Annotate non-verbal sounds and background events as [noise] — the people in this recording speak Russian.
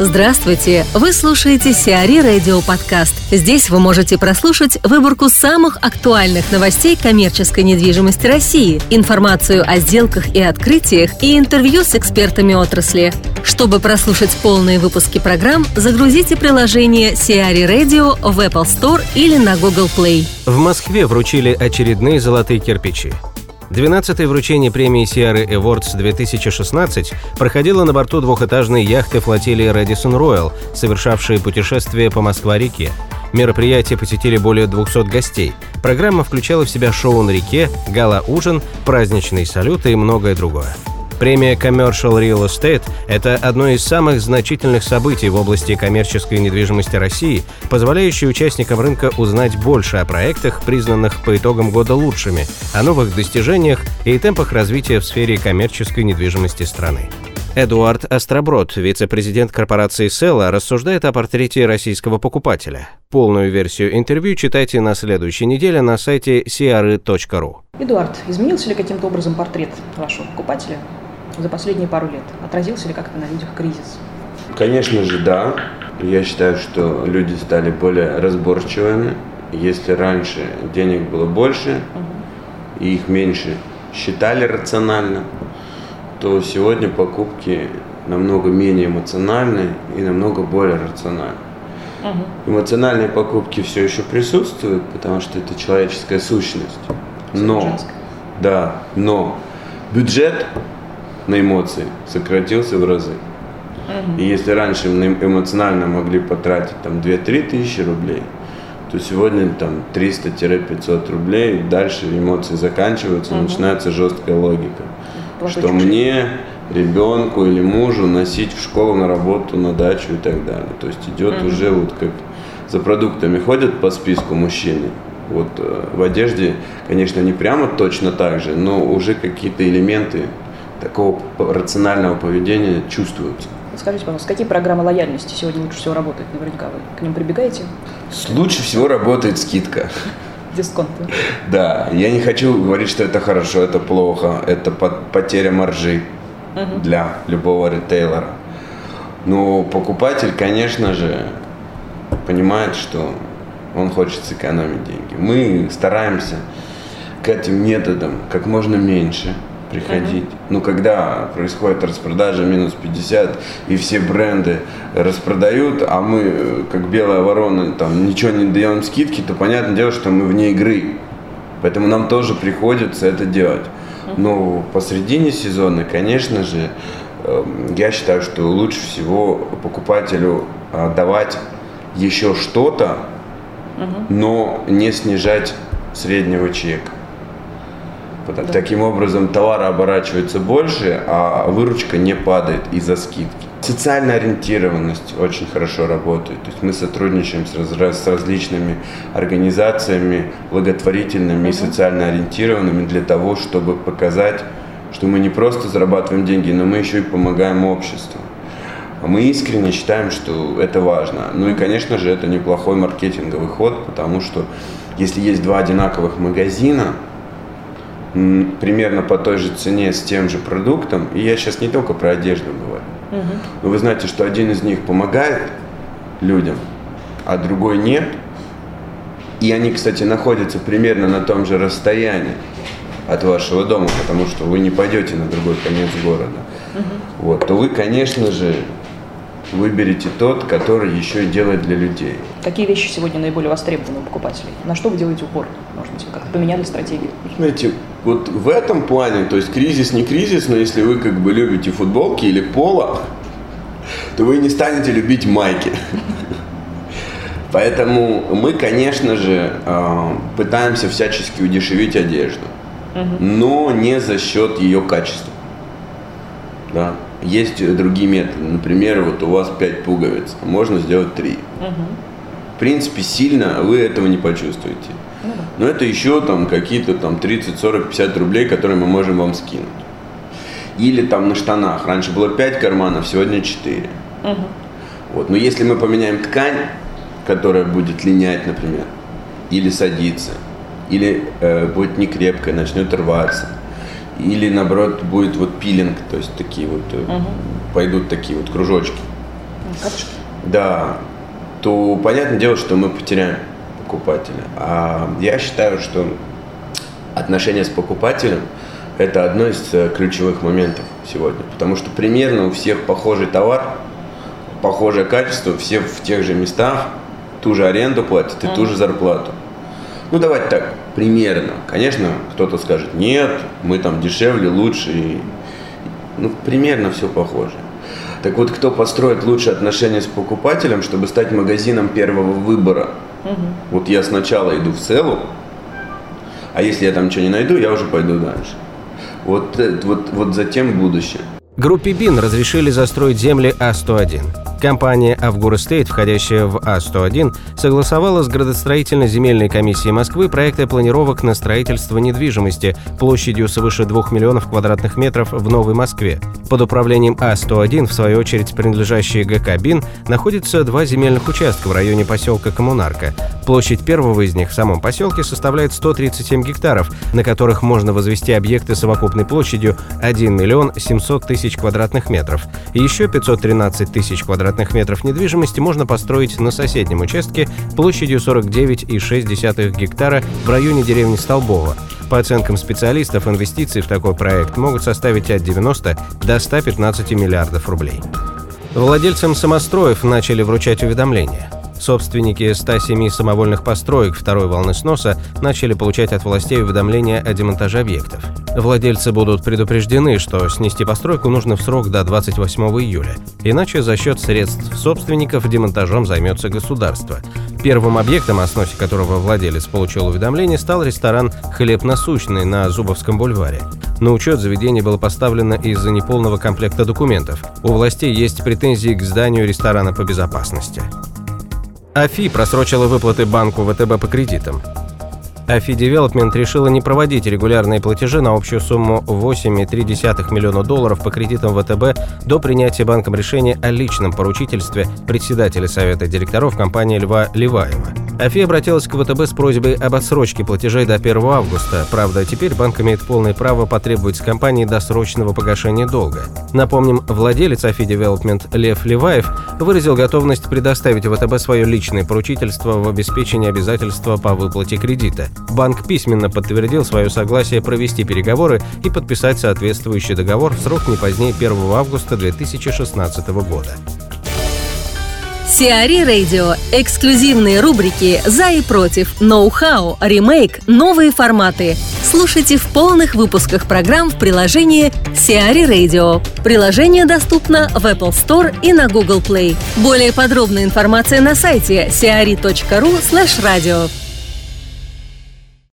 Здравствуйте! Вы слушаете Сиари Радио Подкаст. Здесь вы можете прослушать выборку самых актуальных новостей коммерческой недвижимости России, информацию о сделках и открытиях и интервью с экспертами отрасли. Чтобы прослушать полные выпуски программ, загрузите приложение Сиари Radio в Apple Store или на Google Play. В Москве вручили очередные золотые кирпичи. 12-е вручение премии Sierra Awards 2016 проходило на борту двухэтажной яхты флотилии Radisson Royal, совершавшей путешествие по Москва-реке. Мероприятие посетили более 200 гостей. Программа включала в себя шоу на реке, гала-ужин, праздничные салюты и многое другое. Премия Commercial Real Estate – это одно из самых значительных событий в области коммерческой недвижимости России, позволяющее участникам рынка узнать больше о проектах, признанных по итогам года лучшими, о новых достижениях и темпах развития в сфере коммерческой недвижимости страны. Эдуард Остроброд, вице-президент корпорации Села, рассуждает о портрете российского покупателя. Полную версию интервью читайте на следующей неделе на сайте crы.ru. Эдуард, изменился ли каким-то образом портрет вашего покупателя за последние пару лет? Отразился ли как-то на людях кризис? Конечно же, да. Я считаю, что люди стали более разборчивыми. Если раньше денег было больше, угу. и их меньше считали рационально, то сегодня покупки намного менее эмоциональны и намного более рациональны. Угу. Эмоциональные покупки все еще присутствуют, потому что это человеческая сущность. Но, да, но бюджет на эмоции сократился в разы. Угу. И если раньше мы эмоционально могли потратить там 2-3 тысячи рублей, то сегодня там 300-500 рублей, дальше эмоции заканчиваются, угу. начинается жесткая логика. Просто что мне, ребенку или мужу носить в школу, на работу, на дачу и так далее. То есть идет угу. уже вот как за продуктами ходят по списку мужчины. Вот э, в одежде, конечно, не прямо точно так же, но уже какие-то элементы такого рационального поведения чувствуются. Скажите, пожалуйста, какие программы лояльности сегодня лучше всего работают? Наверняка вы к ним прибегаете? Лучше всего работает скидка. Дисконты. [laughs] Да, я не хочу говорить, что это хорошо, это плохо, это потеря маржи угу. для любого ритейлера. Но покупатель, конечно же, понимает, что он хочет сэкономить деньги. Мы стараемся к этим методам как можно меньше приходить. Uh-huh. Ну, когда происходит распродажа минус 50, и все бренды распродают, а мы, как белая ворона, там ничего не даем скидки, то понятное дело, что мы вне игры. Поэтому нам тоже приходится это делать. Но посредине сезона, конечно же, эм, я считаю, что лучше всего покупателю давать еще что-то, но не снижать среднего чека. Да. Таким образом, товары оборачиваются больше, а выручка не падает из-за скидки. Социальная ориентированность очень хорошо работает. То есть мы сотрудничаем с, раз, с различными организациями благотворительными uh-huh. и социально ориентированными для того, чтобы показать, что мы не просто зарабатываем деньги, но мы еще и помогаем обществу. Мы искренне считаем, что это важно. Ну и, конечно же, это неплохой маркетинговый ход, потому что если есть два одинаковых магазина, примерно по той же цене с тем же продуктом, и я сейчас не только про одежду говорю, угу. но вы знаете, что один из них помогает людям, а другой нет, и они, кстати, находятся примерно на том же расстоянии от вашего дома, потому что вы не пойдете на другой конец города, угу. вот, то вы, конечно же, выберите тот, который еще и делает для людей. Какие вещи сегодня наиболее востребованы у покупателей? На что вы делаете упор? Может быть, как поменяли стратегию? Знаете, вот в этом плане, то есть кризис не кризис, но если вы как бы любите футболки или поло, то вы не станете любить майки. Поэтому мы, конечно же, а, пытаемся всячески удешевить одежду, но не за счет ее качества. Да. Есть другие методы. Например, вот у вас 5 пуговиц, можно сделать 3. В принципе, сильно вы этого не почувствуете. Но это еще там какие-то там 30, 40, 50 рублей, которые мы можем вам скинуть. Или там на штанах. Раньше было 5 карманов, сегодня 4. Угу. Вот. Но если мы поменяем ткань, которая будет линять, например, или садиться, или э, будет не крепкая, начнет рваться, или наоборот будет вот пилинг, то есть такие вот угу. пойдут такие вот кружочки. катушки. Да, то понятное дело, что мы потеряем покупателя. А я считаю, что отношения с покупателем – это одно из э, ключевых моментов сегодня. Потому что примерно у всех похожий товар, похожее качество, все в тех же местах, ту же аренду платят и ту же зарплату. Ну, давайте так, примерно. Конечно, кто-то скажет, нет, мы там дешевле, лучше. И... Ну, примерно все похоже. Так вот, кто построит лучшие отношения с покупателем, чтобы стать магазином первого выбора? Угу. Вот я сначала иду в целу, а если я там ничего не найду, я уже пойду дальше. Вот, э, вот, вот затем будущее. Группе БИН разрешили застроить земли А-101. Компания «Авгур Стейт», входящая в А-101, согласовала с градостроительно-земельной комиссией Москвы проекты планировок на строительство недвижимости площадью свыше 2 миллионов квадратных метров в Новой Москве. Под управлением А-101, в свою очередь принадлежащие ГК «БИН», находятся два земельных участка в районе поселка Коммунарка. Площадь первого из них в самом поселке составляет 137 гектаров, на которых можно возвести объекты совокупной площадью 1 миллион 700 тысяч квадратных метров. Еще 513 тысяч квадратных квадратных метров недвижимости можно построить на соседнем участке площадью 49,6 гектара в районе деревни Столбово. По оценкам специалистов, инвестиции в такой проект могут составить от 90 до 115 миллиардов рублей. Владельцам самостроев начали вручать уведомления. Собственники 107 самовольных построек второй волны сноса начали получать от властей уведомления о демонтаже объектов. Владельцы будут предупреждены, что снести постройку нужно в срок до 28 июля, иначе за счет средств собственников демонтажом займется государство. Первым объектом, о сносе которого владелец получил уведомление, стал ресторан «Хлеб насущный» на Зубовском бульваре. На учет заведение было поставлено из-за неполного комплекта документов. У властей есть претензии к зданию ресторана по безопасности. АФИ просрочила выплаты банку ВТБ по кредитам. AFI Development решила не проводить регулярные платежи на общую сумму 8,3 миллиона долларов по кредитам ВТБ до принятия банком решения о личном поручительстве председателя Совета директоров компании Льва Леваева. АФИ обратилась к ВТБ с просьбой об отсрочке платежей до 1 августа. Правда, теперь банк имеет полное право потребовать с компании досрочного погашения долга. Напомним, владелец АФИ Development Лев Леваев выразил готовность предоставить ВТБ свое личное поручительство в обеспечении обязательства по выплате кредита. Банк письменно подтвердил свое согласие провести переговоры и подписать соответствующий договор в срок не позднее 1 августа 2016 года. Сиари Радио. Эксклюзивные рубрики «За и против», «Ноу-хау», «Ремейк», «Новые форматы». Слушайте в полных выпусках программ в приложении Сиари Radio. Приложение доступно в Apple Store и на Google Play. Более подробная информация на сайте siari.ru slash radio.